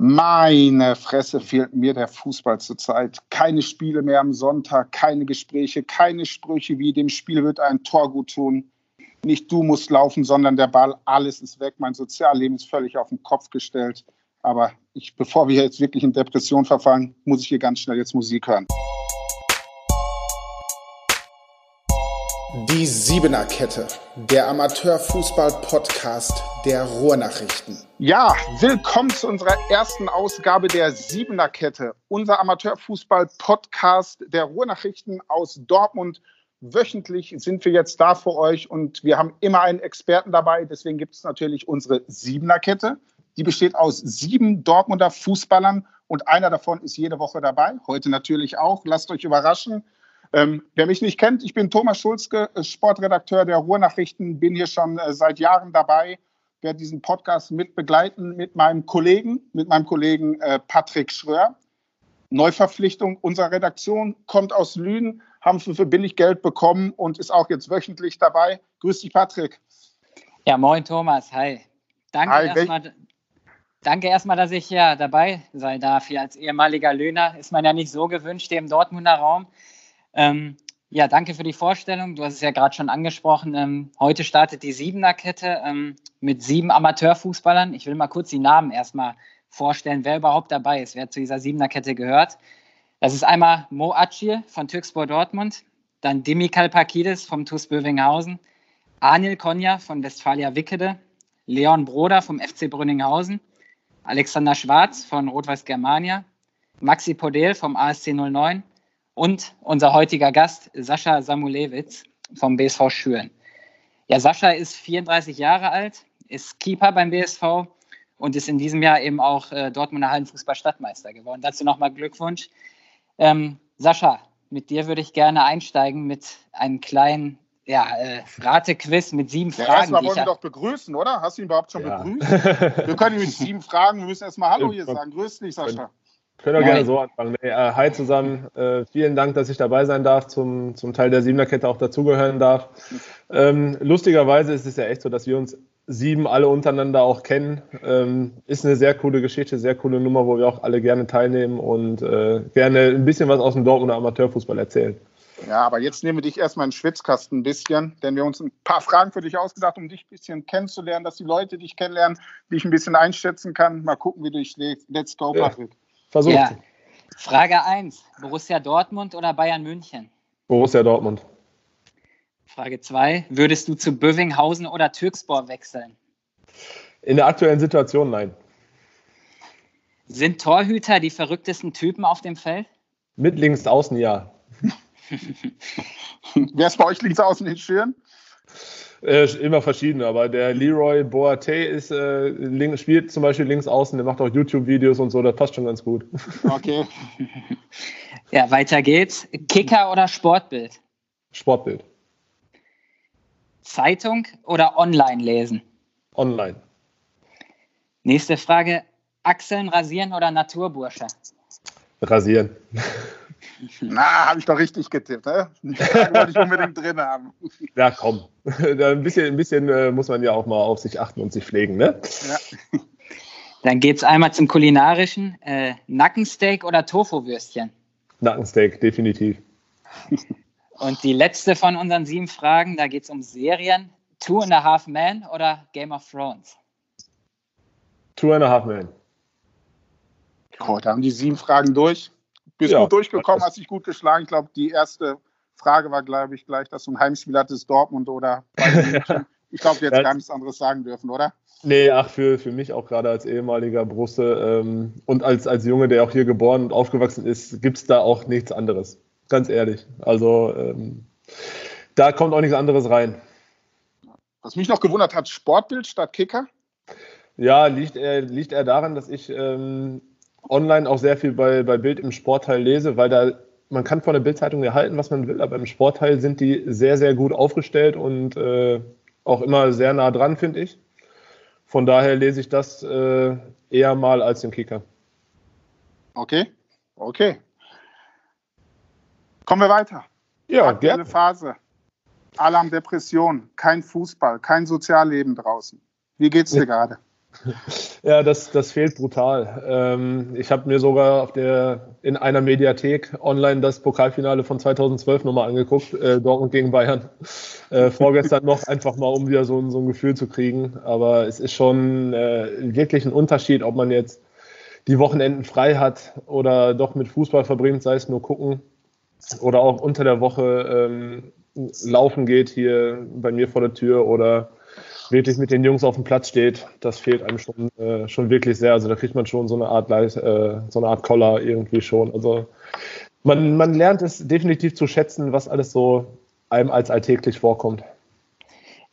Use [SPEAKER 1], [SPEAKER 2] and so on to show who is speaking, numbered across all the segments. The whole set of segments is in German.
[SPEAKER 1] Meine Fresse fehlt mir der Fußball zurzeit. Keine Spiele mehr am Sonntag, keine Gespräche, keine Sprüche wie dem Spiel wird ein Tor gut tun. Nicht du musst laufen, sondern der Ball. Alles ist weg. Mein Sozialleben ist völlig auf den Kopf gestellt. Aber ich, bevor wir jetzt wirklich in Depression verfallen, muss ich hier ganz schnell jetzt Musik hören. Die Siebener Kette, der Amateurfußball-Podcast der Ruhrnachrichten. Ja, willkommen zu unserer ersten Ausgabe der Siebener Kette, unser Amateurfußball-Podcast der Ruhrnachrichten aus Dortmund. Wöchentlich sind wir jetzt da für euch und wir haben immer einen Experten dabei. Deswegen gibt es natürlich unsere Siebener Kette. Die besteht aus sieben Dortmunder Fußballern und einer davon ist jede Woche dabei. Heute natürlich auch. Lasst euch überraschen. Ähm, wer mich nicht kennt, ich bin Thomas Schulzke, äh, Sportredakteur der Ruhrnachrichten, bin hier schon äh, seit Jahren dabei, werde diesen Podcast mit begleiten mit meinem Kollegen, mit meinem Kollegen äh, Patrick Schröer. Neuverpflichtung unserer Redaktion, kommt aus Lünen, haben für, für billig Geld bekommen und ist auch jetzt wöchentlich dabei. Grüß dich, Patrick.
[SPEAKER 2] Ja, moin, Thomas. Hi. Danke Hi, erstmal. Danke erstmal, dass ich ja dabei sein darf. Hier als ehemaliger Löhner ist man ja nicht so gewünscht hier im Dortmunder Raum. Ähm, ja, danke für die Vorstellung. Du hast es ja gerade schon angesprochen. Ähm, heute startet die Siebener-Kette ähm, mit sieben Amateurfußballern. Ich will mal kurz die Namen erstmal vorstellen, wer überhaupt dabei ist, wer zu dieser Siebener-Kette gehört. Das ist einmal Mo Acil von Türkspor Dortmund, dann Dimi Kalpakidis vom TuS Bövinghausen, Anil Konja von Westfalia Wickede, Leon Broder vom FC Brünninghausen, Alexander Schwarz von Rot-Weiß Germania, Maxi Podel vom ASC 09 und unser heutiger Gast Sascha Samulewitz vom BSV Schüren. Ja, Sascha ist 34 Jahre alt, ist Keeper beim BSV und ist in diesem Jahr eben auch äh, Dortmunder Hallenfußball-Stadtmeister geworden. Dazu nochmal Glückwunsch. Ähm, Sascha, mit dir würde ich gerne einsteigen mit einem kleinen ja, äh, Ratequiz mit sieben ja, Fragen.
[SPEAKER 1] Erstmal wollen wir doch begrüßen, oder? Hast du ihn überhaupt schon ja. begrüßt? wir können ihn mit sieben Fragen, wir müssen erstmal Hallo hier sagen. Grüß dich, Sascha.
[SPEAKER 3] Können wir gerne so anfangen. Nee, äh, hi zusammen. Äh, vielen Dank, dass ich dabei sein darf, zum, zum Teil der Siebener-Kette auch dazugehören darf. Ähm, lustigerweise ist es ja echt so, dass wir uns sieben alle untereinander auch kennen. Ähm, ist eine sehr coole Geschichte, sehr coole Nummer, wo wir auch alle gerne teilnehmen und äh, gerne ein bisschen was aus dem Dortmunder Amateurfußball erzählen.
[SPEAKER 1] Ja, aber jetzt nehmen wir dich erstmal in den Schwitzkasten ein bisschen, denn wir haben uns ein paar Fragen für dich ausgedacht, um dich ein bisschen kennenzulernen, dass die Leute dich kennenlernen, dich ein bisschen einschätzen kann. Mal gucken, wie du dich schlägst. Let's go, Patrick. Ja.
[SPEAKER 2] Versucht. Ja. Frage 1. Borussia Dortmund oder Bayern München?
[SPEAKER 3] Borussia Dortmund.
[SPEAKER 2] Frage 2. Würdest du zu Bövinghausen oder Türkspor wechseln?
[SPEAKER 3] In der aktuellen Situation nein.
[SPEAKER 2] Sind Torhüter die verrücktesten Typen auf dem Feld?
[SPEAKER 3] Mit links außen ja.
[SPEAKER 1] Wer ist bei euch links außen in Schüren?
[SPEAKER 3] Äh, immer verschiedene, aber der Leroy Boate ist, äh, link, spielt zum Beispiel links außen, der macht auch YouTube-Videos und so, das passt schon ganz gut.
[SPEAKER 1] Okay.
[SPEAKER 2] ja, weiter geht's. Kicker oder Sportbild?
[SPEAKER 3] Sportbild.
[SPEAKER 2] Zeitung oder online lesen?
[SPEAKER 3] Online.
[SPEAKER 2] Nächste Frage. Achseln rasieren oder Naturbursche?
[SPEAKER 3] Rasieren.
[SPEAKER 1] Na, habe ich doch richtig getippt. Ne? Wollte ich unbedingt drin haben.
[SPEAKER 3] Ja, komm. ein bisschen, ein bisschen äh, muss man ja auch mal auf sich achten und sich pflegen. Ne? Ja.
[SPEAKER 2] Dann geht es einmal zum Kulinarischen. Äh, Nackensteak oder Tofu-Würstchen?
[SPEAKER 3] Nackensteak, definitiv.
[SPEAKER 2] Und die letzte von unseren sieben Fragen, da geht es um Serien. Two and a Half Men oder Game of Thrones?
[SPEAKER 3] Two and a Half Men.
[SPEAKER 1] Gut, da haben die sieben Fragen durch. Bist ja, gut durchgekommen, hast dich gut geschlagen. Ich glaube, die erste Frage war, glaube ich, gleich, dass du ein Heimspiel hattest, Dortmund oder Ich glaube, jetzt gar nichts anderes sagen dürfen, oder?
[SPEAKER 3] Nee, ach, für, für mich auch gerade als ehemaliger Brusse ähm, und als, als Junge, der auch hier geboren und aufgewachsen ist, gibt es da auch nichts anderes. Ganz ehrlich. Also ähm, da kommt auch nichts anderes rein.
[SPEAKER 1] Was mich noch gewundert hat, Sportbild statt Kicker?
[SPEAKER 3] Ja, liegt eher, liegt eher daran, dass ich ähm, online auch sehr viel bei, bei Bild im Sportteil lese, weil da man kann von der Bildzeitung erhalten, was man will, aber im Sportteil sind die sehr, sehr gut aufgestellt und äh, auch immer sehr nah dran, finde ich. Von daher lese ich das äh, eher mal als den Kicker.
[SPEAKER 1] Okay, okay. Kommen wir weiter.
[SPEAKER 3] Ja,
[SPEAKER 1] Aktuelle gerne. Phase. Alle haben Depressionen, kein Fußball, kein Sozialleben draußen. Wie geht's dir gerade?
[SPEAKER 3] Ja, das, das fehlt brutal. Ähm, ich habe mir sogar auf der, in einer Mediathek online das Pokalfinale von 2012 nochmal angeguckt, äh, Dortmund gegen Bayern. Äh, vorgestern noch, einfach mal, um wieder so, so ein Gefühl zu kriegen. Aber es ist schon äh, wirklich ein Unterschied, ob man jetzt die Wochenenden frei hat oder doch mit Fußball verbringt, sei es nur gucken oder auch unter der Woche ähm, laufen geht hier bei mir vor der Tür oder wirklich mit den Jungs auf dem Platz steht, das fehlt einem schon, äh, schon wirklich sehr. Also da kriegt man schon so eine Art äh, so eine Art Collar irgendwie schon. Also man, man lernt es definitiv zu schätzen, was alles so einem als alltäglich vorkommt.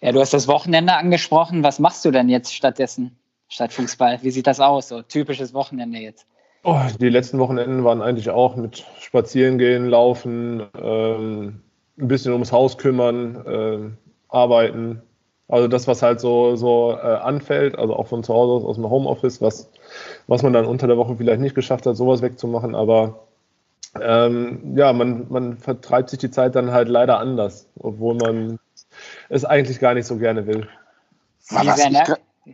[SPEAKER 2] Ja, du hast das Wochenende angesprochen. Was machst du denn jetzt stattdessen, statt Fußball? Wie sieht das aus? So typisches Wochenende jetzt.
[SPEAKER 3] Oh, die letzten Wochenenden waren eigentlich auch mit Spazierengehen, Laufen, ähm, ein bisschen ums Haus kümmern, ähm, arbeiten, also das, was halt so, so äh, anfällt, also auch von zu Hause aus, aus dem Homeoffice, was, was man dann unter der Woche vielleicht nicht geschafft hat, sowas wegzumachen. Aber ähm, ja, man, man vertreibt sich die Zeit dann halt leider anders, obwohl man es eigentlich gar nicht so gerne will.
[SPEAKER 1] Was ich,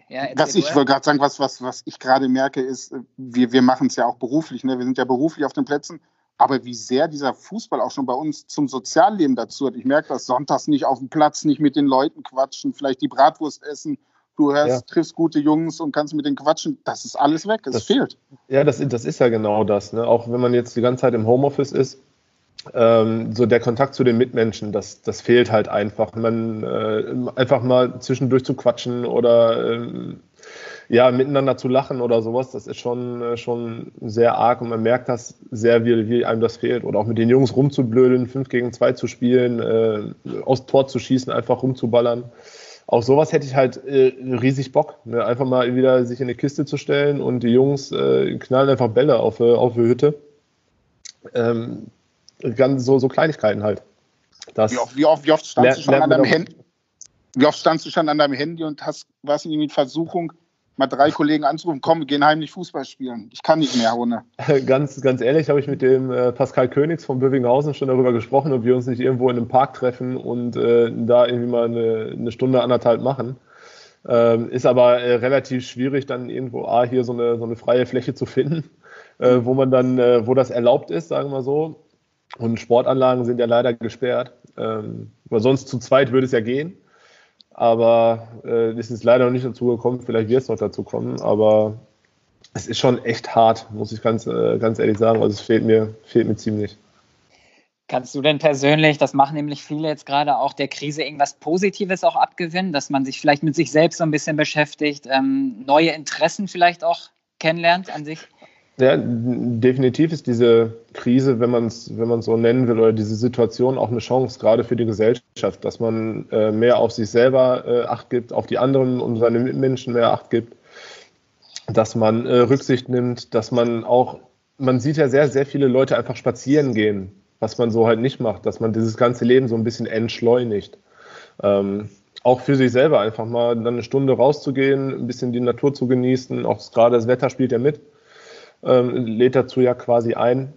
[SPEAKER 1] ja, was ich wollte gerade sagen, was, was, was ich gerade merke, ist, wir, wir machen es ja auch beruflich. Ne? Wir sind ja beruflich auf den Plätzen aber wie sehr dieser Fußball auch schon bei uns zum Sozialleben dazu hat. Ich merke das sonntags nicht auf dem Platz, nicht mit den Leuten quatschen, vielleicht die Bratwurst essen. Du hörst, ja. triffst gute Jungs und kannst mit denen quatschen. Das ist alles weg, es fehlt.
[SPEAKER 3] Ja, das, das ist ja genau das. Ne? Auch wenn man jetzt die ganze Zeit im Homeoffice ist, ähm, so der Kontakt zu den Mitmenschen, das, das fehlt halt einfach. Man äh, einfach mal zwischendurch zu quatschen oder ähm, ja, miteinander zu lachen oder sowas, das ist schon, äh, schon sehr arg und man merkt das sehr, wie, wie einem das fehlt. Oder auch mit den Jungs rumzublödeln, 5 gegen 2 zu spielen, äh, aus Tor zu schießen, einfach rumzuballern. Auf sowas hätte ich halt äh, riesig Bock. Ne? Einfach mal wieder sich in eine Kiste zu stellen und die Jungs äh, knallen einfach Bälle auf, äh, auf die Hütte. Ähm, ganz so, so Kleinigkeiten halt.
[SPEAKER 1] Das wie, oft, wie, oft, wie oft standst du schon an deinem Handy? Wie oft standst du schon an deinem Handy und hast, warst irgendwie in Versuchung, mal drei Kollegen anzurufen, komm, wir gehen heimlich Fußball spielen. Ich kann nicht mehr ohne.
[SPEAKER 3] Ganz, ganz ehrlich habe ich mit dem äh, Pascal Königs von Bövinghausen schon darüber gesprochen, ob wir uns nicht irgendwo in einem Park treffen und äh, da irgendwie mal eine, eine Stunde, anderthalb machen. Ähm, ist aber äh, relativ schwierig, dann irgendwo A, hier so eine, so eine freie Fläche zu finden, äh, wo man dann, äh, wo das erlaubt ist, sagen wir so. Und Sportanlagen sind ja leider gesperrt. Ähm, weil sonst zu zweit würde es ja gehen aber äh, es ist leider noch nicht dazu gekommen. Vielleicht wird es noch dazu kommen, aber es ist schon echt hart, muss ich ganz, äh, ganz ehrlich sagen. Also es fehlt mir, fehlt mir ziemlich.
[SPEAKER 2] Kannst du denn persönlich, das machen nämlich viele jetzt gerade auch der Krise, irgendwas Positives auch abgewinnen, dass man sich vielleicht mit sich selbst so ein bisschen beschäftigt, ähm, neue Interessen vielleicht auch kennenlernt an sich?
[SPEAKER 3] Ja, definitiv ist diese Krise, wenn man es wenn so nennen will, oder diese Situation auch eine Chance, gerade für die Gesellschaft, dass man äh, mehr auf sich selber äh, Acht gibt, auf die anderen und seine Mitmenschen mehr Acht gibt, dass man äh, Rücksicht nimmt, dass man auch, man sieht ja sehr, sehr viele Leute einfach spazieren gehen, was man so halt nicht macht, dass man dieses ganze Leben so ein bisschen entschleunigt. Ähm, auch für sich selber einfach mal dann eine Stunde rauszugehen, ein bisschen die Natur zu genießen, auch gerade das Wetter spielt ja mit ähm, lädt dazu ja quasi ein.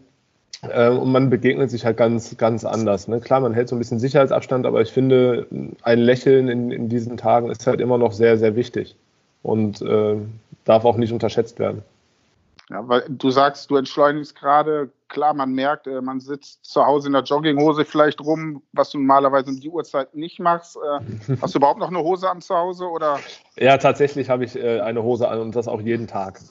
[SPEAKER 3] Ähm, und man begegnet sich halt ganz, ganz anders. Ne? Klar, man hält so ein bisschen Sicherheitsabstand, aber ich finde, ein Lächeln in, in diesen Tagen ist halt immer noch sehr, sehr wichtig und äh, darf auch nicht unterschätzt werden.
[SPEAKER 1] Ja, weil du sagst, du entschleunigst gerade. Klar, man merkt, äh, man sitzt zu Hause in der Jogginghose vielleicht rum, was du normalerweise um die Uhrzeit nicht machst. Äh, hast du überhaupt noch eine Hose an zu Hause? Oder?
[SPEAKER 3] Ja, tatsächlich habe ich äh, eine Hose an und das auch jeden Tag.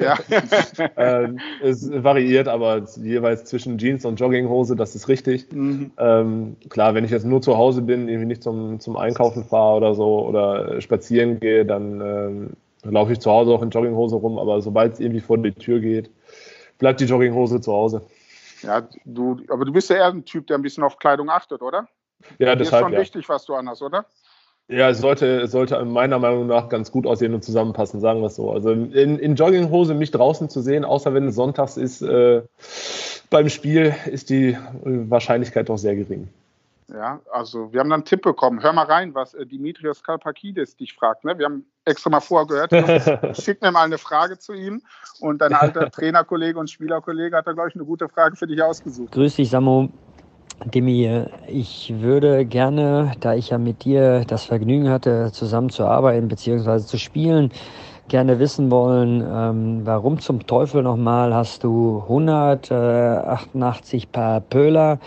[SPEAKER 3] Ja. es variiert, aber jeweils zwischen Jeans und Jogginghose, das ist richtig. Mhm. Ähm, klar, wenn ich jetzt nur zu Hause bin, irgendwie nicht zum, zum Einkaufen fahre oder so oder spazieren gehe, dann ähm, dann laufe ich zu Hause auch in Jogginghose rum, aber sobald es irgendwie vor die Tür geht, bleibt die Jogginghose zu Hause.
[SPEAKER 1] Ja, du, aber du bist ja eher ein Typ, der ein bisschen auf Kleidung achtet, oder?
[SPEAKER 3] Ja, Dir deshalb.
[SPEAKER 1] Ist schon
[SPEAKER 3] ja.
[SPEAKER 1] wichtig, was du anhast, oder?
[SPEAKER 3] Ja, es sollte, sollte meiner Meinung nach ganz gut aussehen und zusammenpassen, sagen wir es so. Also in, in Jogginghose mich draußen zu sehen, außer wenn es sonntags ist, äh, beim Spiel, ist die Wahrscheinlichkeit doch sehr gering.
[SPEAKER 1] Ja, also wir haben dann einen Tipp bekommen. Hör mal rein, was äh, Dimitrios Kalpakidis dich fragt. Ne? Wir haben extra mal vorher gehört. Schick mir mal eine Frage zu ihm. Und dein alter Trainerkollege und Spielerkollege hat da, glaube ich, eine gute Frage für dich ausgesucht.
[SPEAKER 4] Grüß dich, Samu. Demi, ich würde gerne, da ich ja mit dir das Vergnügen hatte, zusammen zu arbeiten bzw. zu spielen, gerne wissen wollen, ähm, warum zum Teufel nochmal hast du 188 Paar Pöhler,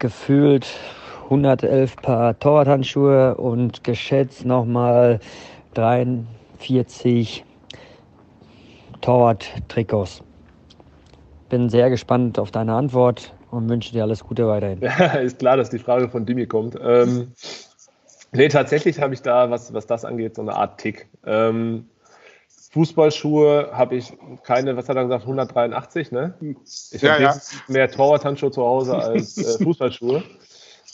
[SPEAKER 4] gefühlt 111 Paar Torwarthandschuhe und geschätzt nochmal 43 Torwart-Trikots. Bin sehr gespannt auf deine Antwort und wünsche dir alles Gute weiterhin.
[SPEAKER 3] Ja, ist klar, dass die Frage von Dimi kommt. Ähm, nee, tatsächlich habe ich da, was, was das angeht, so eine Art Tick. Ähm, Fußballschuhe habe ich keine, was hat er gesagt, 183, ne? Ich ja, habe ja. mehr Torwarthandschuhe zu Hause als äh, Fußballschuhe.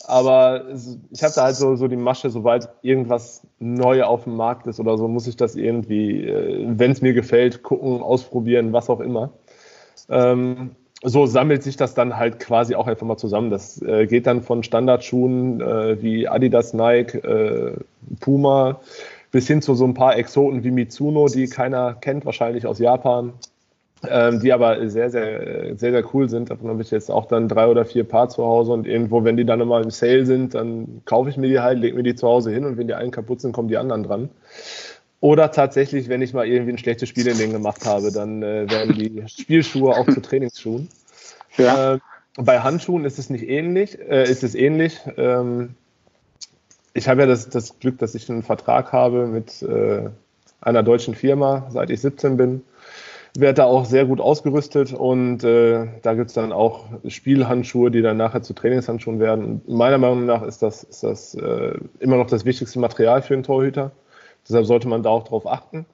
[SPEAKER 3] Aber ich habe da halt so, so die Masche, sobald irgendwas neu auf dem Markt ist oder so, muss ich das irgendwie, äh, wenn es mir gefällt, gucken, ausprobieren, was auch immer. Ähm, so sammelt sich das dann halt quasi auch einfach mal zusammen. Das äh, geht dann von Standardschuhen äh, wie Adidas, Nike, äh, Puma bis hin zu so ein paar Exoten wie Mitsuno, die keiner kennt, wahrscheinlich aus Japan, ähm, die aber sehr, sehr, sehr, sehr cool sind. Davon habe ich jetzt auch dann drei oder vier Paar zu Hause und irgendwo, wenn die dann immer im Sale sind, dann kaufe ich mir die halt, lege mir die zu Hause hin und wenn die einen kaputt sind, kommen die anderen dran. Oder tatsächlich, wenn ich mal irgendwie ein schlechtes Spiel in denen gemacht habe, dann äh, werden die Spielschuhe auch zu Trainingsschuhen. Ja. Äh, bei Handschuhen ist es nicht ähnlich, äh, ist es ähnlich. Ähm, ich habe ja das, das, Glück, dass ich einen Vertrag habe mit äh, einer deutschen Firma, seit ich 17 bin. Werde da auch sehr gut ausgerüstet und äh, da gibt es dann auch Spielhandschuhe, die dann nachher zu Trainingshandschuhen werden. Meiner Meinung nach ist das, ist das äh, immer noch das wichtigste Material für einen Torhüter. Deshalb sollte man da auch drauf achten.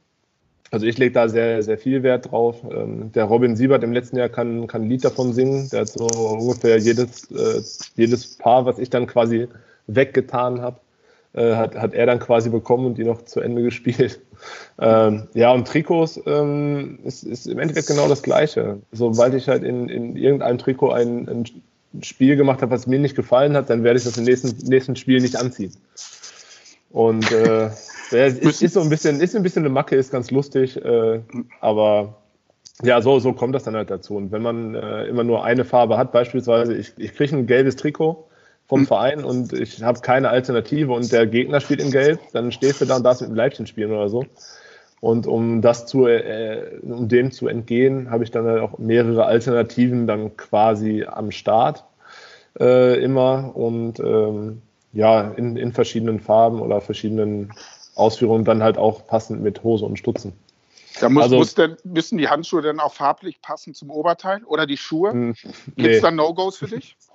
[SPEAKER 3] Also ich lege da sehr, sehr viel Wert drauf. Ähm, der Robin Siebert im letzten Jahr kann, kann ein Lied davon singen. Der hat so ungefähr jedes, äh, jedes Paar, was ich dann quasi weggetan habe, äh, hat, hat er dann quasi bekommen und die noch zu Ende gespielt. Ähm, ja, und Trikots ähm, ist, ist im Endeffekt genau das Gleiche. Sobald ich halt in, in irgendeinem Trikot ein, ein Spiel gemacht habe, was mir nicht gefallen hat, dann werde ich das im nächsten, nächsten Spiel nicht anziehen. Und äh, ist, ist, so ein bisschen, ist ein bisschen eine Macke, ist ganz lustig, äh, aber ja, so, so kommt das dann halt dazu. Und wenn man äh, immer nur eine Farbe hat, beispielsweise, ich, ich kriege ein gelbes Trikot vom. Verein und ich habe keine Alternative und der Gegner spielt in Gelb, dann stehst du da und darfst mit dem Leibchen spielen oder so. Und um das zu, äh, um dem zu entgehen, habe ich dann halt auch mehrere Alternativen dann quasi am Start äh, immer und ähm, ja, in, in verschiedenen Farben oder verschiedenen Ausführungen dann halt auch passend mit Hose und Stutzen.
[SPEAKER 1] Da muss, also, muss denn, müssen die Handschuhe dann auch farblich passen zum Oberteil oder die Schuhe? Nee. Gibt es da No-Gos für dich?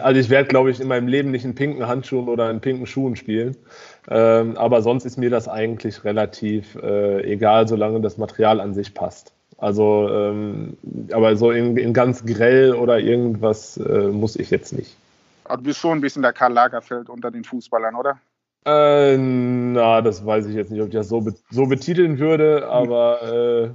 [SPEAKER 3] Also ich werde, glaube ich, in meinem Leben nicht in pinken Handschuhen oder in pinken Schuhen spielen. Ähm, aber sonst ist mir das eigentlich relativ äh, egal, solange das Material an sich passt. Also, ähm, aber so in, in, ganz grell oder irgendwas äh, muss ich jetzt nicht.
[SPEAKER 1] Aber du bist schon ein bisschen der Karl Lagerfeld unter den Fußballern, oder?
[SPEAKER 3] Äh, na, das weiß ich jetzt nicht, ob ich das so, be so betiteln würde, aber äh,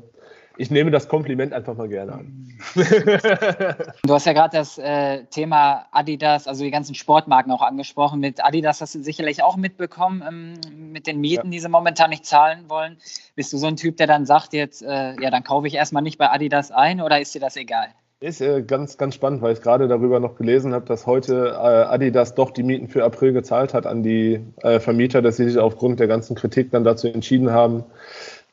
[SPEAKER 3] ich nehme das Kompliment einfach mal gerne an.
[SPEAKER 2] du hast ja gerade das äh, Thema Adidas, also die ganzen Sportmarken auch angesprochen. Mit Adidas hast du sicherlich auch mitbekommen, ähm, mit den Mieten, ja. die sie momentan nicht zahlen wollen. Bist du so ein Typ, der dann sagt jetzt, äh, ja, dann kaufe ich erstmal nicht bei Adidas ein oder ist dir das egal?
[SPEAKER 3] Ist äh, ganz, ganz spannend, weil ich gerade darüber noch gelesen habe, dass heute äh, Adidas doch die Mieten für April gezahlt hat an die äh, Vermieter, dass sie sich aufgrund der ganzen Kritik dann dazu entschieden haben,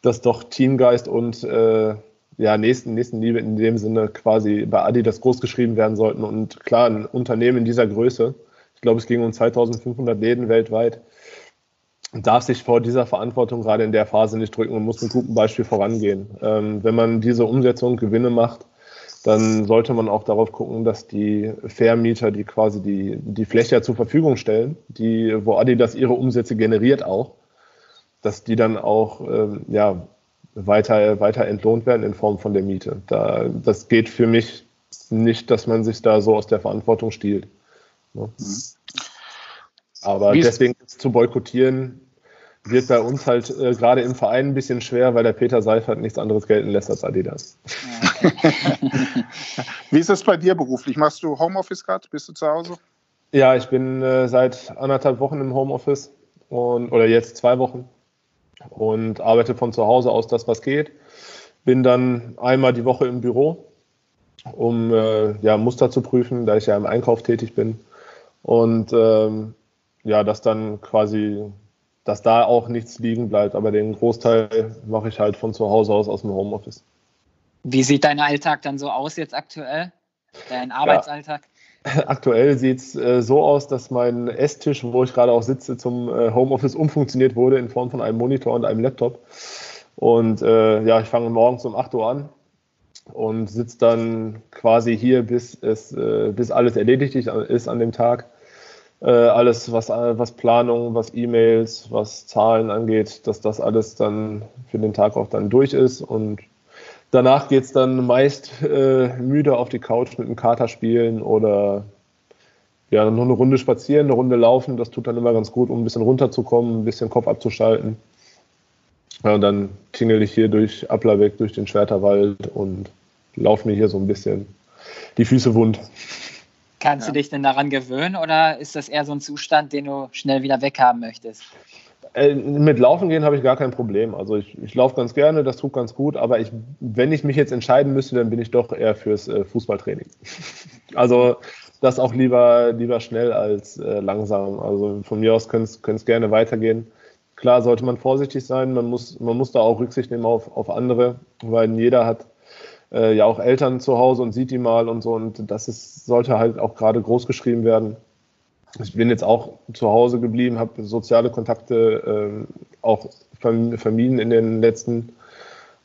[SPEAKER 3] dass doch Teamgeist und äh, ja, nächsten, Nächstenliebe in dem Sinne quasi bei Adidas großgeschrieben werden sollten. Und klar, ein Unternehmen in dieser Größe, ich glaube, es ging um 2500 Läden weltweit, darf sich vor dieser Verantwortung gerade in der Phase nicht drücken und muss mit gutem Beispiel vorangehen. Ähm, wenn man diese Umsetzung Gewinne macht, dann sollte man auch darauf gucken, dass die Vermieter, die quasi die, die Fläche zur Verfügung stellen, die, wo Adidas ihre Umsätze generiert auch, dass die dann auch ähm, ja, weiter, weiter entlohnt werden in Form von der Miete. Da, das geht für mich nicht, dass man sich da so aus der Verantwortung stiehlt. Ne? Mhm. Aber deswegen zu boykottieren, wird bei uns halt äh, gerade im Verein ein bisschen schwer, weil der Peter Seifert nichts anderes gelten lässt als Adidas.
[SPEAKER 1] Wie ist das bei dir beruflich? Machst du Homeoffice gerade? Bist du zu Hause?
[SPEAKER 3] Ja, ich bin äh, seit anderthalb Wochen im Homeoffice und, oder jetzt zwei Wochen und arbeite von zu Hause aus das, was geht. Bin dann einmal die Woche im Büro, um äh, ja, Muster zu prüfen, da ich ja im Einkauf tätig bin. Und ähm, ja, das dann quasi dass da auch nichts liegen bleibt. Aber den Großteil mache ich halt von zu Hause aus aus dem Homeoffice.
[SPEAKER 2] Wie sieht dein Alltag dann so aus jetzt aktuell? Dein Arbeitsalltag?
[SPEAKER 3] Ja. Aktuell sieht es äh, so aus, dass mein Esstisch, wo ich gerade auch sitze, zum äh, Homeoffice umfunktioniert wurde in Form von einem Monitor und einem Laptop. Und äh, ja, ich fange morgens um 8 Uhr an und sitze dann quasi hier, bis, es, äh, bis alles erledigt ist an dem Tag. Äh, alles, was, was Planung, was E-Mails, was Zahlen angeht, dass das alles dann für den Tag auch dann durch ist. Und danach geht es dann meist äh, müde auf die Couch mit dem Kater spielen oder ja, noch eine Runde spazieren, eine Runde laufen. Das tut dann immer ganz gut, um ein bisschen runterzukommen, ein bisschen Kopf abzuschalten. Ja, und dann tingle ich hier durch Applerbeck, durch den Schwerterwald und laufe mir hier so ein bisschen die Füße wund.
[SPEAKER 2] Kannst ja. du dich denn daran gewöhnen oder ist das eher so ein Zustand, den du schnell wieder weghaben möchtest?
[SPEAKER 3] Äh, mit Laufen gehen habe ich gar kein Problem. Also ich, ich laufe ganz gerne, das tut ganz gut, aber ich, wenn ich mich jetzt entscheiden müsste, dann bin ich doch eher fürs äh, Fußballtraining. also das auch lieber, lieber schnell als äh, langsam. Also von mir aus könnte es gerne weitergehen. Klar sollte man vorsichtig sein, man muss, man muss da auch Rücksicht nehmen auf, auf andere, weil jeder hat äh, ja auch Eltern zu Hause und sieht die mal und so. Und das ist, sollte halt auch gerade groß geschrieben werden. Ich bin jetzt auch zu Hause geblieben, habe soziale Kontakte äh, auch vermieden in den letzten,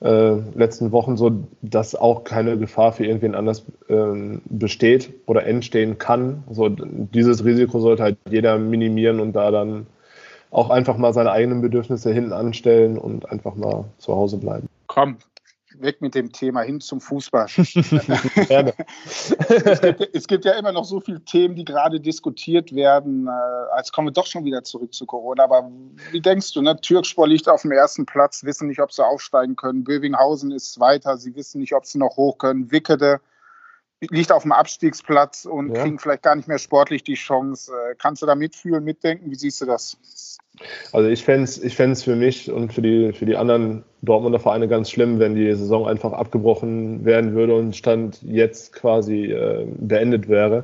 [SPEAKER 3] äh, letzten Wochen, so dass auch keine Gefahr für irgendwen anders äh, besteht oder entstehen kann. So, dieses Risiko sollte halt jeder minimieren und da dann auch einfach mal seine eigenen Bedürfnisse hinten anstellen und einfach mal zu Hause bleiben.
[SPEAKER 1] Komm, weg mit dem Thema hin zum Fußball. Gerne. es, gibt, es, gibt, ja immer noch so viele Themen, die gerade diskutiert werden. Äh, jetzt kommen wir doch schon wieder zurück zu Corona. Aber wie denkst du, ne? Türkspor liegt auf dem ersten Platz, wissen nicht, ob sie aufsteigen können. Bövinghausen ist Zweiter, sie wissen nicht, ob sie noch hoch können. Wickede liegt auf dem Abstiegsplatz und ja. kriegen vielleicht gar nicht mehr sportlich die Chance. Äh, kannst du da mitfühlen, mitdenken? Wie siehst du das?
[SPEAKER 3] Also ich fände es ich für mich und für die, für die anderen Dortmunder Vereine ganz schlimm, wenn die Saison einfach abgebrochen werden würde und Stand jetzt quasi äh, beendet wäre.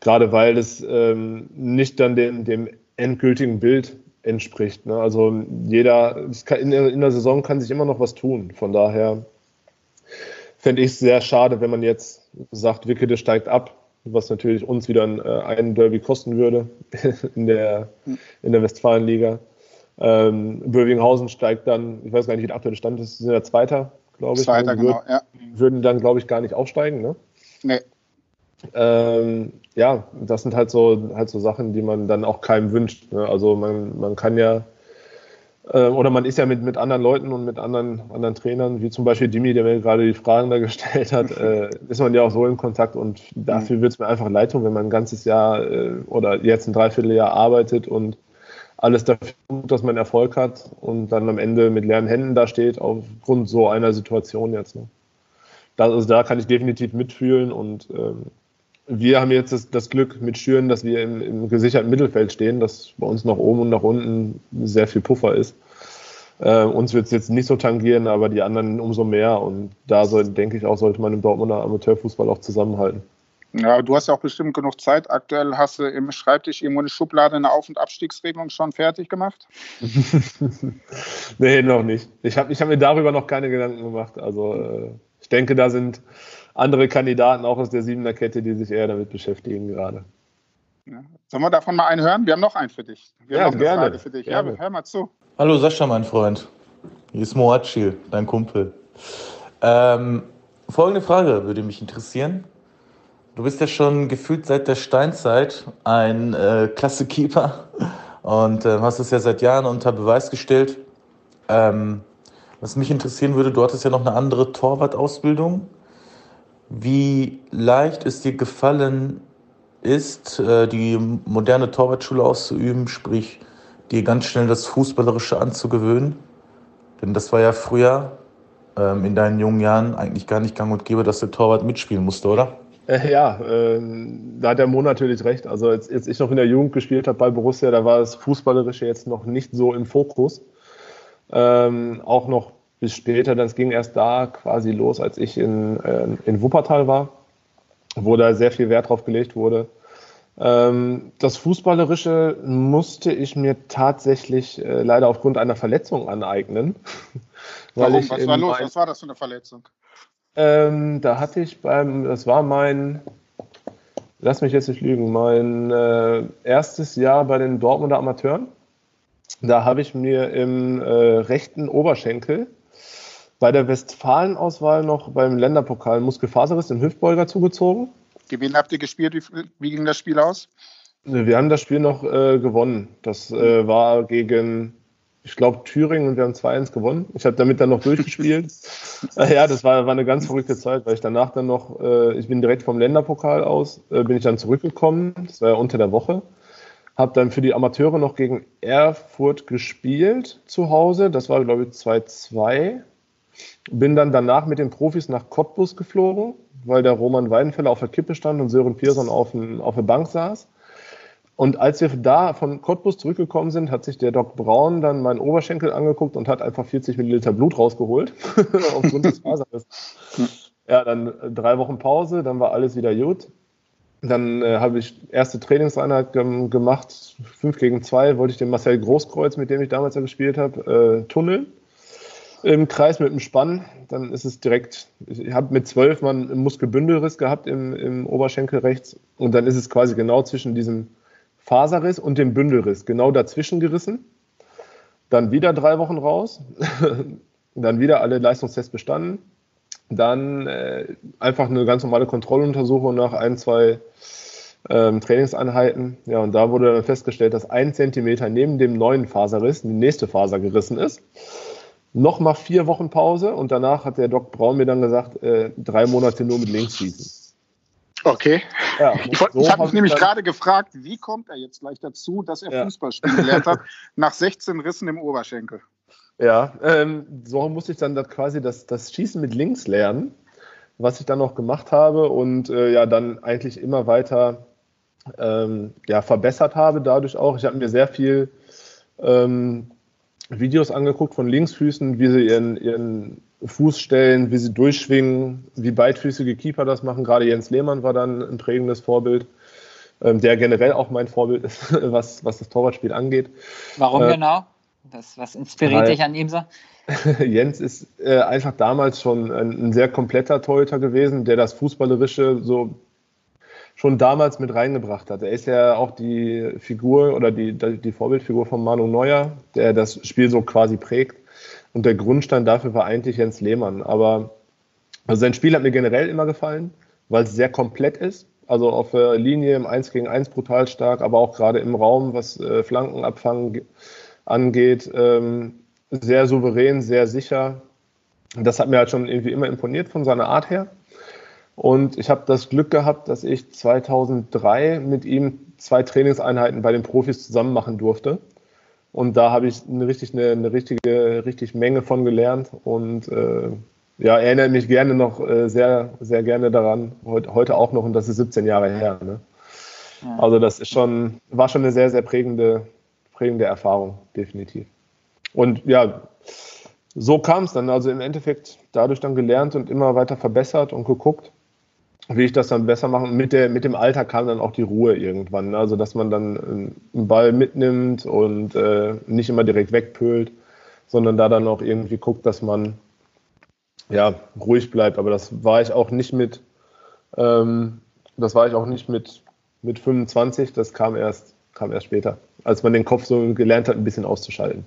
[SPEAKER 3] Gerade weil es ähm, nicht dann dem, dem endgültigen Bild entspricht. Ne? Also jeder, kann, in, in der Saison kann sich immer noch was tun. Von daher fände ich es sehr schade, wenn man jetzt sagt, Wickede steigt ab, was natürlich uns wieder ein, äh, einen Derby kosten würde in der, in der Westfalenliga. Ähm, Bövinghausen steigt dann, ich weiß gar nicht, wie der aktuelle Stand ist, sind ja Zweiter, glaube ich.
[SPEAKER 1] Zweiter, genau, ja.
[SPEAKER 3] Würden dann, glaube ich, gar nicht aufsteigen, ne?
[SPEAKER 1] Nee.
[SPEAKER 3] Ähm, ja, das sind halt so, halt so Sachen, die man dann auch keinem wünscht. Ne? Also man, man kann ja oder man ist ja mit, mit anderen Leuten und mit anderen, anderen Trainern, wie zum Beispiel Dimi, der mir gerade die Fragen da gestellt hat, äh, ist man ja auch so in Kontakt und dafür mhm. wird es mir einfach leid tun, wenn man ein ganzes Jahr äh, oder jetzt ein Dreivierteljahr arbeitet und alles dafür tut, dass man Erfolg hat und dann am Ende mit leeren Händen da steht, aufgrund so einer Situation jetzt. Ne? Das, also da kann ich definitiv mitfühlen und ähm, wir haben jetzt das, das, Glück mit Schüren, dass wir im, im, gesicherten Mittelfeld stehen, dass bei uns nach oben und nach unten sehr viel Puffer ist. Äh, uns wird es jetzt nicht so tangieren, aber die anderen umso mehr. Und da soll, denke ich auch, sollte man im Dortmunder Amateurfußball auch zusammenhalten.
[SPEAKER 1] Ja, du hast ja auch bestimmt genug Zeit. Aktuell hast du im Schreibtisch irgendwo eine Schublade eine Auf- und Abstiegsregelung schon fertig gemacht?
[SPEAKER 3] nee, noch nicht. Ich habe ich hab mir darüber noch keine Gedanken gemacht. Also äh, ich denke, da sind andere Kandidaten auch aus der Siebener Kette, die sich eher damit beschäftigen gerade.
[SPEAKER 1] Ja. Sollen wir davon mal einen hören? Wir haben noch einen für dich. Wir
[SPEAKER 3] ja,
[SPEAKER 1] haben noch
[SPEAKER 3] gerne.
[SPEAKER 1] Frage für dich. Gerne. Ja, hör mal zu.
[SPEAKER 5] Hallo Sascha, mein Freund. Hier ist Moacil, dein Kumpel. Ähm, folgende Frage würde mich interessieren. Du bist ja schon gefühlt seit der Steinzeit ein äh, klasse Keeper und äh, hast es ja seit Jahren unter Beweis gestellt. Ähm, was mich interessieren würde, du hattest ja noch eine andere Torwartausbildung. Wie leicht es dir gefallen ist, äh, die moderne Torwartschule auszuüben, sprich dir ganz schnell das Fußballerische anzugewöhnen? Denn das war ja früher ähm, in deinen jungen Jahren eigentlich gar nicht gang und gäbe, dass der Torwart mitspielen musste, oder?
[SPEAKER 3] Äh, ja, äh, da hat der Mo natürlich recht. Also als, als ich noch in der Jugend gespielt habe bei Borussia, da war das Fußballerische jetzt noch nicht so im Fokus. Ähm, auch noch bis später. Das ging erst da quasi los, als ich in, äh, in Wuppertal war, wo da sehr viel Wert drauf gelegt wurde. Ähm, das Fußballerische musste ich mir tatsächlich äh, leider aufgrund einer Verletzung aneignen.
[SPEAKER 1] Warum? Was war los? Was war das für eine Verletzung?
[SPEAKER 3] Ähm, da hatte ich beim, das war mein, lass mich jetzt nicht lügen, mein äh, erstes Jahr bei den Dortmunder Amateuren. Da habe ich mir im äh, rechten Oberschenkel bei der Westfalen-Auswahl noch beim Länderpokal Muskelfaserriss im Hüftbeuger zugezogen.
[SPEAKER 1] Gegen habt ihr gespielt? Wie, wie, ging das Spiel aus?
[SPEAKER 3] Wir haben das Spiel noch äh, gewonnen. Das äh, war gegen, ich glaube, Thüringen und wir haben 2-1 gewonnen. Ich habe damit dann noch durchgespielt. äh, ja, das war, war eine ganz verrückte Zeit, weil ich danach dann noch, äh, ich bin direkt vom Länderpokal aus, äh, bin ich dann zurückgekommen. Das war ja unter der Woche. Habe dann für die Amateure noch gegen Erfurt gespielt zu Hause. Das war, glaube ich, 2-2. Bin dann danach mit den Profis nach Cottbus geflogen, weil der Roman Weidenfeller auf der Kippe stand und Sören Pierson auf, auf der Bank saß. Und als wir da von Cottbus zurückgekommen sind, hat sich der Doc Braun dann meinen Oberschenkel angeguckt und hat einfach 40 Milliliter Blut rausgeholt. aufgrund des Fasers. Ja, dann drei Wochen Pause, dann war alles wieder gut. Dann äh, habe ich erste Trainingseinheit gem gemacht, 5 gegen 2, wollte ich den Marcel Großkreuz, mit dem ich damals ja gespielt habe, äh, tunneln im Kreis mit dem Spann. Dann ist es direkt, ich habe mit 12 Mann einen Muskelbündelriss gehabt im, im Oberschenkel rechts und dann ist es quasi genau zwischen diesem Faserriss und dem Bündelriss, genau dazwischen gerissen. Dann wieder drei Wochen raus, dann wieder alle Leistungstests bestanden dann äh, einfach eine ganz normale Kontrolluntersuchung nach ein, zwei ähm, Trainingseinheiten. Ja, und da wurde dann festgestellt, dass ein Zentimeter neben dem neuen Faserriss die nächste Faser gerissen ist. Nochmal vier Wochen Pause und danach hat der Doc Braun mir dann gesagt, äh, drei Monate nur mit links schießen.
[SPEAKER 1] Okay. Ja, ich, so ich habe mich nämlich gerade gefragt, wie kommt er jetzt gleich dazu, dass er ja. Fußball spielen gelernt hat, nach 16 Rissen im Oberschenkel?
[SPEAKER 3] Ja, ähm, so musste ich dann das quasi das, das Schießen mit links lernen, was ich dann noch gemacht habe und äh, ja, dann eigentlich immer weiter ähm, ja, verbessert habe dadurch auch. Ich habe mir sehr viel ähm, Videos angeguckt von Linksfüßen, wie sie ihren, ihren Fuß stellen, wie sie durchschwingen, wie beidfüßige Keeper das machen. Gerade Jens Lehmann war dann ein prägendes Vorbild, ähm, der generell auch mein Vorbild ist, was, was das Torwartspiel angeht.
[SPEAKER 2] Warum äh, genau? Was, was inspiriert dich an ihm so?
[SPEAKER 3] Jens ist äh, einfach damals schon ein, ein, sehr kompletter Torhüter gewesen, der das Fußballerische so schon damals mit reingebracht hat. Er ist ja auch die Figur oder die, die Vorbildfigur von Manu Neuer, der das Spiel so quasi prägt. Und der Grundstein dafür war eigentlich Jens Lehmann. Aber also sein Spiel hat mir generell immer gefallen, weil es sehr komplett ist. Also auf der Linie im 1 gegen 1 brutal stark, aber auch gerade im Raum, was äh, Flankenabfangen angeht, ähm, sehr souverän, sehr sicher. Das hat mir halt schon irgendwie immer imponiert von seiner Art her. Und ich habe das Glück gehabt, dass ich 2003 mit ihm zwei Trainingseinheiten bei den Profis zusammen machen durfte. Und da habe ich eine, richtig, eine, eine richtige richtig Menge von gelernt und äh, ja, erinnere mich gerne noch äh, sehr, sehr gerne daran, heute, heute auch noch, und das ist 17 Jahre her. Ne? Ja. Also das ist schon, war schon eine sehr, sehr prägende, prägende Erfahrung, definitiv. Und ja, so kam es dann. Also im Endeffekt dadurch dann gelernt und immer weiter verbessert und geguckt, wie ich das dann besser machen. Mit, der, mit dem Alter kam dann auch die Ruhe irgendwann. Ne? Also dass man dann einen Ball mitnimmt und äh, nicht immer direkt wegpölt, sondern da dann auch irgendwie guckt, dass man ja ruhig bleibt. Aber das war ich auch nicht mit, ähm, das war ich auch nicht mit, mit 25, das kam erst, kam erst später als man den Kopf so gelernt hat, ein bisschen auszuschalten.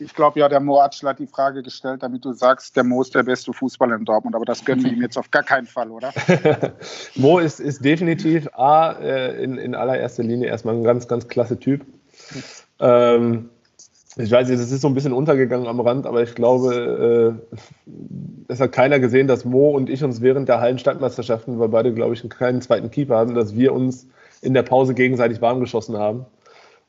[SPEAKER 1] Ich glaube ja, der Mo Atschel hat die Frage gestellt, damit du sagst, der Mo ist der beste Fußballer in Dortmund, aber das gönnen wir ihm jetzt auf gar keinen Fall, oder?
[SPEAKER 3] Mo ist, ist definitiv A, äh, in, in allererster Linie erstmal ein ganz, ganz klasse Typ. Ähm, ich weiß nicht, es ist so ein bisschen untergegangen am Rand, aber ich glaube, äh, es hat keiner gesehen, dass Mo und ich uns während der Hallenstadtmeisterschaften, weil beide, glaube ich, keinen zweiten Keeper hatten, dass wir uns in der Pause gegenseitig warm geschossen haben.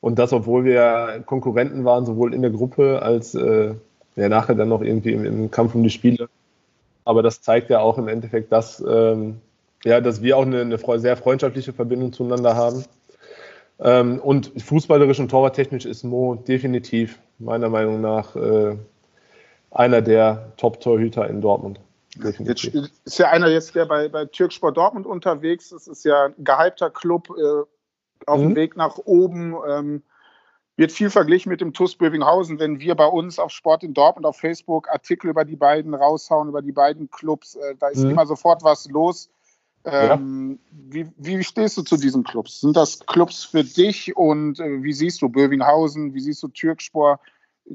[SPEAKER 3] Und das, obwohl wir Konkurrenten waren, sowohl in der Gruppe als äh, ja, nachher dann noch irgendwie im, im, Kampf um die Spiele. Aber das zeigt ja auch im Endeffekt, dass, ähm, ja, dass wir auch eine, eine, sehr freundschaftliche Verbindung zueinander haben. Ähm, und fußballerisch und torwarttechnisch ist Mo definitiv meiner Meinung nach äh, einer der Top-Torhüter in Dortmund.
[SPEAKER 1] Jetzt ist ja einer jetzt, der bei, bei Türksport Dortmund unterwegs ist, ist ja ein gehypter Club. Äh auf mhm. dem Weg nach oben. Ähm, wird viel verglichen mit dem TUS Bövinghausen, wenn wir bei uns auf Sport in Dortmund auf Facebook Artikel über die beiden raushauen, über die beiden Clubs. Äh, da ist mhm. immer sofort was los. Ähm, ja. wie, wie, stehst du zu diesen Clubs? Sind das Clubs für dich und äh, wie siehst du Bövinghausen, wie siehst du Türkspor?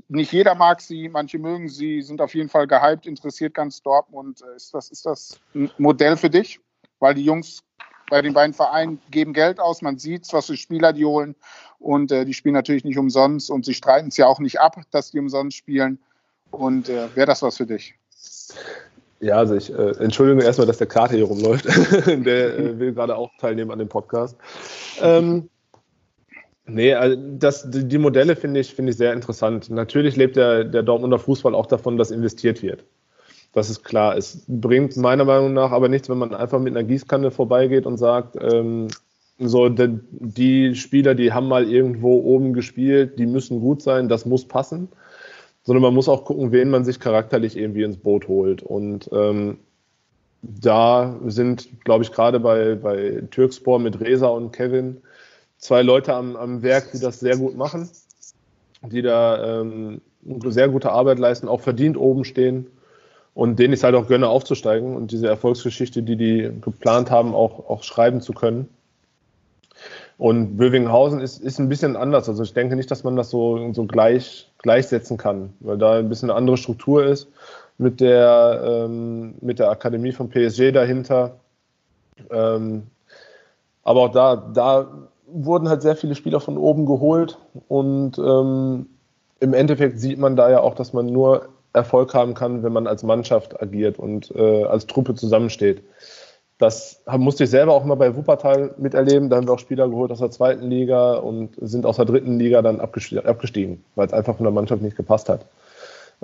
[SPEAKER 1] Nicht jeder mag sie, manche mögen sie, sind auf jeden Fall gehypt, interessiert ganz Dortmund. Äh, ist das, ist das ein Modell für dich? Weil die Jungs bei den beiden Vereinen geben Geld aus, man sieht, was für Spieler die holen und äh, die spielen natürlich nicht umsonst und sie streiten es ja auch nicht ab, dass die umsonst spielen. Und äh, wäre das was für dich?
[SPEAKER 3] Ja, also ich äh, entschuldige erstmal, dass der Kater hier rumläuft. der äh, will gerade auch teilnehmen an dem Podcast. Ähm, nee, also das, die Modelle finde ich, find ich sehr interessant. Natürlich lebt der, der Dortmunder Fußball auch davon, dass investiert wird. Das ist klar. Es bringt meiner Meinung nach aber nichts, wenn man einfach mit einer Gießkanne vorbeigeht und sagt, ähm, so die, die Spieler, die haben mal irgendwo oben gespielt, die müssen gut sein, das muss passen. Sondern man muss auch gucken, wen man sich charakterlich irgendwie ins Boot holt. Und ähm, da sind, glaube ich, gerade bei, bei Türkspor mit Reza und Kevin zwei Leute am, am Werk, die das sehr gut machen, die da ähm, sehr gute Arbeit leisten, auch verdient oben stehen und denen ich halt auch gönne, aufzusteigen und diese Erfolgsgeschichte, die die geplant haben, auch, auch schreiben zu können. Und Bövinghausen ist, ist ein bisschen anders. Also ich denke nicht, dass man das so, so gleich, gleichsetzen kann, weil da ein bisschen eine andere Struktur ist mit der, ähm, mit der Akademie von PSG dahinter. Ähm, aber auch da, da wurden halt sehr viele Spieler von oben geholt und ähm, im Endeffekt sieht man da ja auch, dass man nur Erfolg haben kann, wenn man als Mannschaft agiert und äh, als Truppe zusammensteht. Das musste ich selber auch mal bei Wuppertal miterleben. Da haben wir auch Spieler geholt aus der zweiten Liga und sind aus der dritten Liga dann abgestiegen, weil es einfach von der Mannschaft nicht gepasst hat.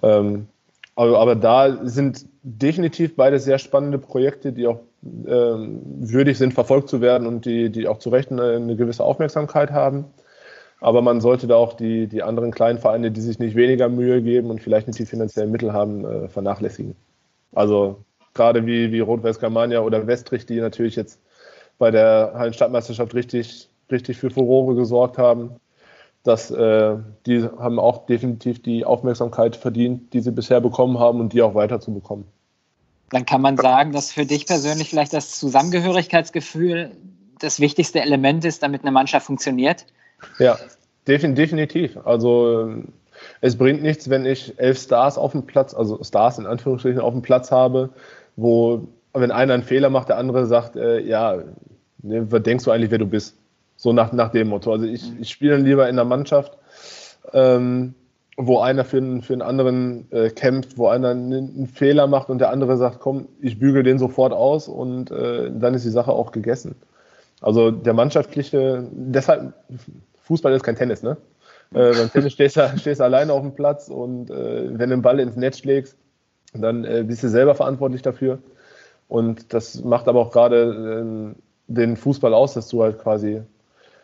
[SPEAKER 3] Ähm, aber, aber, da sind definitiv beide sehr spannende Projekte, die auch würdig sind, verfolgt zu werden und die, die auch zu Recht eine, eine gewisse Aufmerksamkeit haben. Aber man sollte da auch die, die anderen kleinen Vereine, die sich nicht weniger Mühe geben und vielleicht nicht die finanziellen Mittel haben, äh, vernachlässigen. Also gerade wie, wie Rot-Weiß Germania oder Westrich, die natürlich jetzt bei der Hallenstadtmeisterschaft richtig, richtig für Furore gesorgt haben. Das, äh, die haben auch definitiv die Aufmerksamkeit verdient, die sie bisher bekommen haben und die auch weiter zu bekommen.
[SPEAKER 2] Dann kann man sagen, dass für dich persönlich vielleicht das Zusammengehörigkeitsgefühl das wichtigste Element ist, damit eine Mannschaft funktioniert.
[SPEAKER 3] Ja, definitiv. Also es bringt nichts, wenn ich elf Stars auf dem Platz, also Stars in Anführungsstrichen auf dem Platz habe, wo, wenn einer einen Fehler macht, der andere sagt, äh, ja, ne, was denkst du eigentlich, wer du bist? So nach, nach dem Motto. Also ich, ich spiele dann lieber in einer Mannschaft, ähm, wo einer für einen, für einen anderen äh, kämpft, wo einer einen, Fehler macht und der andere sagt, komm, ich bügel den sofort aus und äh, dann ist die Sache auch gegessen. Also der mannschaftliche, deshalb Fußball ist kein Tennis, ne? Äh, beim Tennis stehst du, stehst du alleine auf dem Platz und äh, wenn du den Ball ins Netz schlägst, dann äh, bist du selber verantwortlich dafür. Und das macht aber auch gerade äh, den Fußball aus, dass du halt quasi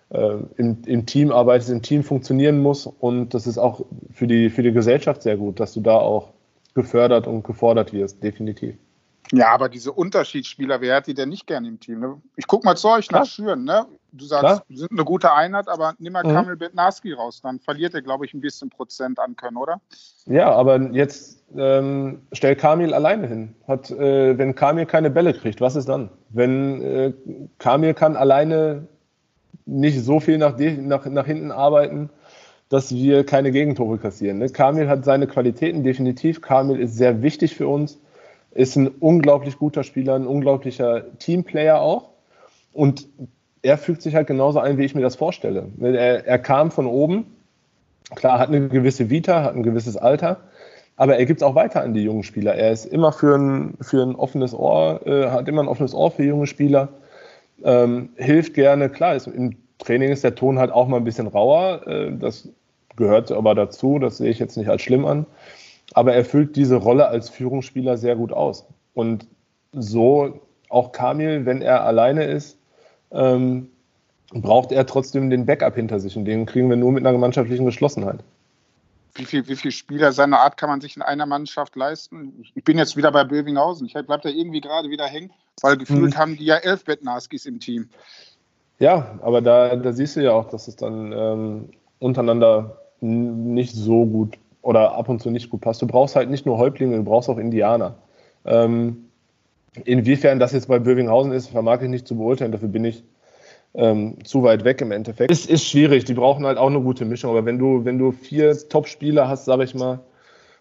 [SPEAKER 3] im, im, Team arbeitest, im Team funktionieren musst. Und das ist auch für die, für die Gesellschaft sehr gut, dass du da auch gefördert und gefordert wirst, definitiv.
[SPEAKER 1] Ja, aber diese Unterschiedsspieler, wer hat die denn nicht gerne im Team? Ne? Ich guck mal zu euch nach Schüren, ne? Du sagst, Klar. wir sind eine gute Einheit, aber nimm mal mhm. Kamil Bednarski raus, dann verliert er, glaube ich, ein bisschen Prozent an Können, oder?
[SPEAKER 3] Ja, aber jetzt ähm, stell Kamil alleine hin. Hat, äh, wenn Kamil keine Bälle kriegt, was ist dann? Wenn äh, Kamil kann alleine nicht so viel nach, nach, nach hinten arbeiten, dass wir keine Gegentore kassieren. Ne? Kamil hat seine Qualitäten definitiv. Kamil ist sehr wichtig für uns ist ein unglaublich guter Spieler, ein unglaublicher Teamplayer auch. Und er fügt sich halt genauso ein, wie ich mir das vorstelle. Er, er kam von oben, klar, hat eine gewisse Vita, hat ein gewisses Alter, aber er gibt es auch weiter an die jungen Spieler. Er ist immer für ein, für ein offenes Ohr, äh, hat immer ein offenes Ohr für junge Spieler, ähm, hilft gerne. Klar, ist, im Training ist der Ton halt auch mal ein bisschen rauer, äh, das gehört aber dazu, das sehe ich jetzt nicht als schlimm an aber er füllt diese Rolle als Führungsspieler sehr gut aus. Und so auch Kamil, wenn er alleine ist, ähm, braucht er trotzdem den Backup hinter sich und den kriegen wir nur mit einer mannschaftlichen Geschlossenheit.
[SPEAKER 1] Wie viele wie viel Spieler seiner Art kann man sich in einer Mannschaft leisten? Ich bin jetzt wieder bei Bövinghausen. Ich bleibe da irgendwie gerade wieder hängen, weil gefühlt hm. haben die ja elf Bettnaskis im Team.
[SPEAKER 3] Ja, aber da, da siehst du ja auch, dass es dann ähm, untereinander nicht so gut oder ab und zu nicht gut passt. Du brauchst halt nicht nur Häuptlinge, du brauchst auch Indianer. Ähm, inwiefern das jetzt bei Bövinghausen ist, vermag ich nicht zu beurteilen, dafür bin ich ähm, zu weit weg im Endeffekt. Es ist schwierig, die brauchen halt auch eine gute Mischung, aber wenn du, wenn du vier Top-Spieler hast, sage ich mal,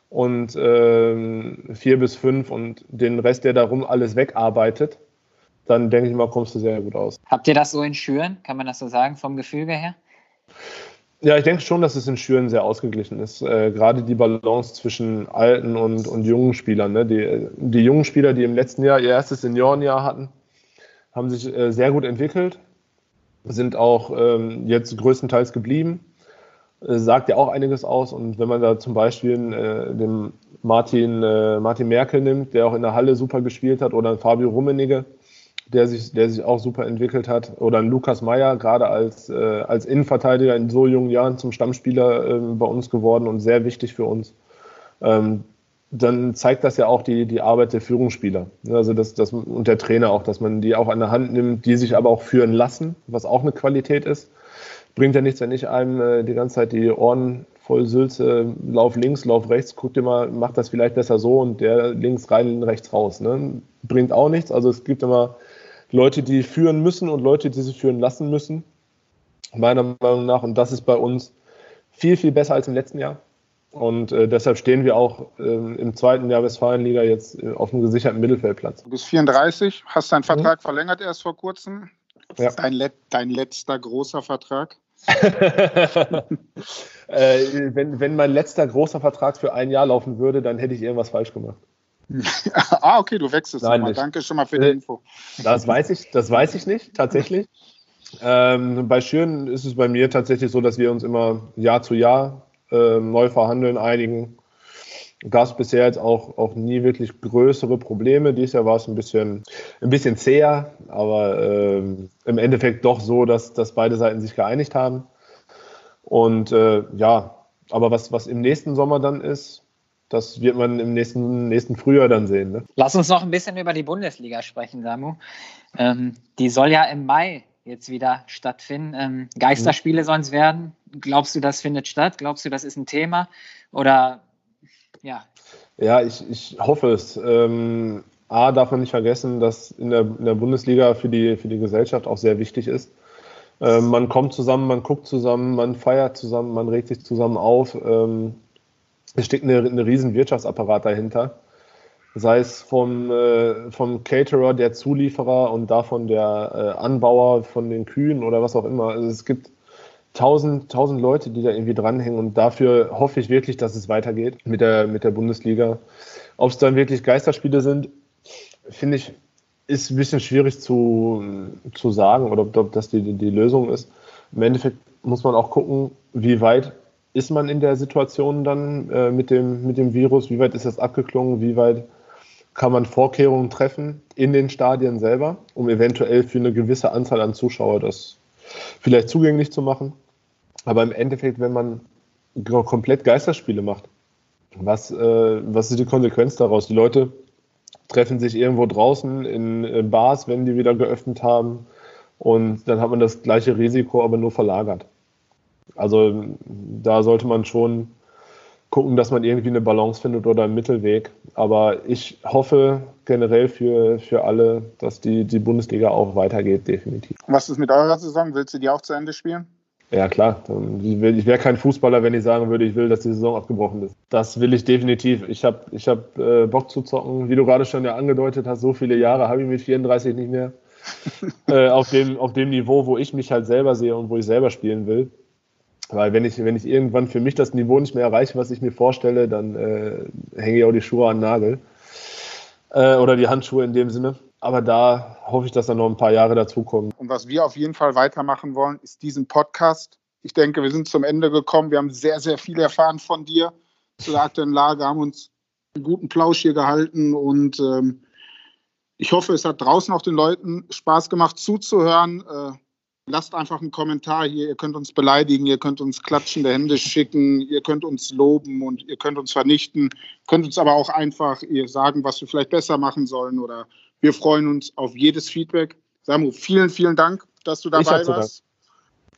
[SPEAKER 3] und ähm, vier bis fünf und den Rest, der darum alles wegarbeitet, dann denke ich mal, kommst du sehr gut aus.
[SPEAKER 2] Habt ihr das so in Schüren? Kann man das so sagen, vom Gefüge her?
[SPEAKER 3] Ja, ich denke schon, dass es in Schüren sehr ausgeglichen ist. Äh, gerade die Balance zwischen alten und, und jungen Spielern. Ne? Die, die jungen Spieler, die im letzten Jahr ihr erstes Seniorenjahr hatten, haben sich äh, sehr gut entwickelt, sind auch ähm, jetzt größtenteils geblieben. Äh, sagt ja auch einiges aus. Und wenn man da zum Beispiel äh, den Martin, äh, Martin Merkel nimmt, der auch in der Halle super gespielt hat, oder Fabio Rummenigge, der sich, der sich auch super entwickelt hat. Oder Lukas Meyer, gerade als, äh, als Innenverteidiger in so jungen Jahren zum Stammspieler äh, bei uns geworden und sehr wichtig für uns. Ähm, dann zeigt das ja auch die, die Arbeit der Führungsspieler. Also das, das, und der Trainer auch, dass man die auch an der Hand nimmt, die sich aber auch führen lassen, was auch eine Qualität ist. Bringt ja nichts, wenn ich einem äh, die ganze Zeit die Ohren voll Sülze, lauf links, lauf rechts, guck dir mal, mach das vielleicht besser so und der links rein, rechts raus. Ne? Bringt auch nichts. Also es gibt immer Leute, die führen müssen und Leute, die sich führen lassen müssen. Meiner Meinung nach. Und das ist bei uns viel, viel besser als im letzten Jahr. Und äh, deshalb stehen wir auch äh, im zweiten Jahr Westfalenliga jetzt äh, auf einem gesicherten Mittelfeldplatz.
[SPEAKER 1] Du bist 34, hast deinen Vertrag mhm. verlängert erst vor kurzem. Das ja. ist dein, Let dein letzter großer Vertrag.
[SPEAKER 3] Äh, wenn, wenn mein letzter großer Vertrag für ein Jahr laufen würde, dann hätte ich irgendwas falsch gemacht.
[SPEAKER 1] ah, okay, du wechselst Nein, nochmal. Danke schon mal für die äh, Info.
[SPEAKER 3] Das weiß ich, das weiß ich nicht, tatsächlich. Ähm, bei Schüren ist es bei mir tatsächlich so, dass wir uns immer Jahr zu Jahr äh, neu verhandeln, einigen. Gab es bisher jetzt auch, auch nie wirklich größere Probleme. Dieses Jahr war es ein bisschen, ein bisschen zäher, aber äh, im Endeffekt doch so, dass, dass beide Seiten sich geeinigt haben. Und äh, ja, aber was, was im nächsten Sommer dann ist, das wird man im nächsten, nächsten Frühjahr dann sehen. Ne?
[SPEAKER 2] Lass uns noch ein bisschen über die Bundesliga sprechen, Samu. Ähm, die soll ja im Mai jetzt wieder stattfinden. Ähm, Geisterspiele mhm. sollen es werden. Glaubst du, das findet statt? Glaubst du, das ist ein Thema? Oder ja?
[SPEAKER 3] Ja, ich, ich hoffe es. Ähm, A, darf man nicht vergessen, dass in der, in der Bundesliga für die, für die Gesellschaft auch sehr wichtig ist. Ähm, man kommt zusammen, man guckt zusammen, man feiert zusammen, man regt sich zusammen auf. Ähm, es steckt eine, eine riesen Wirtschaftsapparat dahinter. Sei es vom, äh, vom Caterer, der Zulieferer und davon der äh, Anbauer von den Kühen oder was auch immer. Also es gibt tausend, tausend Leute, die da irgendwie dranhängen und dafür hoffe ich wirklich, dass es weitergeht mit der, mit der Bundesliga. Ob es dann wirklich Geisterspiele sind, finde ich, ist ein bisschen schwierig zu, zu sagen oder ob, ob das die, die Lösung ist. Im Endeffekt muss man auch gucken, wie weit ist man in der Situation dann äh, mit, dem, mit dem Virus? Wie weit ist das abgeklungen? Wie weit kann man Vorkehrungen treffen in den Stadien selber, um eventuell für eine gewisse Anzahl an Zuschauer das vielleicht zugänglich zu machen? Aber im Endeffekt, wenn man komplett Geisterspiele macht, was, äh, was ist die Konsequenz daraus? Die Leute treffen sich irgendwo draußen in, in Bars, wenn die wieder geöffnet haben. Und dann hat man das gleiche Risiko, aber nur verlagert. Also da sollte man schon gucken, dass man irgendwie eine Balance findet oder einen Mittelweg. Aber ich hoffe generell für, für alle, dass die, die Bundesliga auch weitergeht, definitiv.
[SPEAKER 1] Was ist mit eurer Saison? Willst du die auch zu Ende spielen?
[SPEAKER 3] Ja, klar. Ich wäre kein Fußballer, wenn ich sagen würde, ich will, dass die Saison abgebrochen ist. Das will ich definitiv. Ich habe ich hab, äh, Bock zu zocken. Wie du gerade schon ja angedeutet hast, so viele Jahre habe ich mit 34 nicht mehr. äh, auf, dem, auf dem Niveau, wo ich mich halt selber sehe und wo ich selber spielen will. Weil wenn ich, wenn ich irgendwann für mich das Niveau nicht mehr erreiche, was ich mir vorstelle, dann äh, hänge ich auch die Schuhe an den Nagel. Äh, oder die Handschuhe in dem Sinne. Aber da hoffe ich, dass da noch ein paar Jahre dazukommen.
[SPEAKER 1] Und was wir auf jeden Fall weitermachen wollen, ist diesen Podcast. Ich denke, wir sind zum Ende gekommen. Wir haben sehr, sehr viel erfahren von dir zu der aktuellen Lage, haben uns einen guten Plausch hier gehalten und ähm, ich hoffe, es hat draußen auch den Leuten Spaß gemacht zuzuhören. Äh, lasst einfach einen Kommentar hier. Ihr könnt uns beleidigen, ihr könnt uns klatschende Hände schicken, ihr könnt uns loben und ihr könnt uns vernichten. Könnt uns aber auch einfach ihr sagen, was wir vielleicht besser machen sollen oder wir freuen uns auf jedes Feedback. Samu, vielen, vielen Dank dass du dabei warst.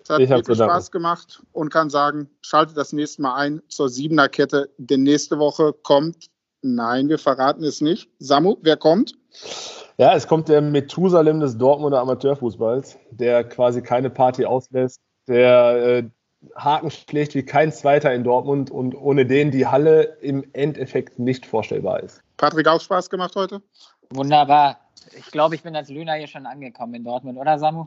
[SPEAKER 1] Es hat wirklich Spaß gemacht und kann sagen, schalte das nächste Mal ein zur Siebener Kette, denn nächste Woche kommt, nein, wir verraten es nicht. Samu, wer kommt?
[SPEAKER 3] Ja, es kommt der Methusalem des Dortmunder Amateurfußballs, der quasi keine Party auslässt, der äh, Haken schlägt wie kein Zweiter in Dortmund und ohne den die Halle im Endeffekt nicht vorstellbar ist.
[SPEAKER 1] Patrick, auch Spaß gemacht heute?
[SPEAKER 2] Wunderbar. Ich glaube, ich bin als Lüner hier schon angekommen in Dortmund, oder Samu?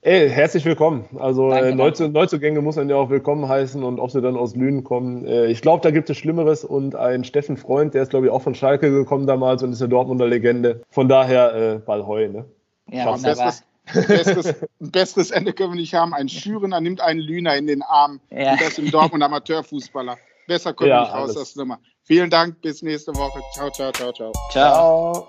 [SPEAKER 3] Ey, herzlich willkommen. Also danke, äh, Neuzu Neuzugänge muss man ja auch willkommen heißen und ob sie dann aus Lünen kommen. Äh, ich glaube, da gibt es Schlimmeres und ein Steffen Freund, der ist glaube ich auch von Schalke gekommen damals und ist eine Dortmunder Legende. Von daher äh, Ballheu, ne?
[SPEAKER 2] Ja, bestes,
[SPEAKER 1] bestes, bestes Ende können wir nicht haben. Ein Schürener nimmt einen Lüner in den Arm ja. und das im Dortmund Amateurfußballer. Besser kommen ja, wir nicht raus aus der Nummer. Vielen Dank, bis nächste Woche. Ciao, ciao, ciao, ciao.
[SPEAKER 2] Ciao.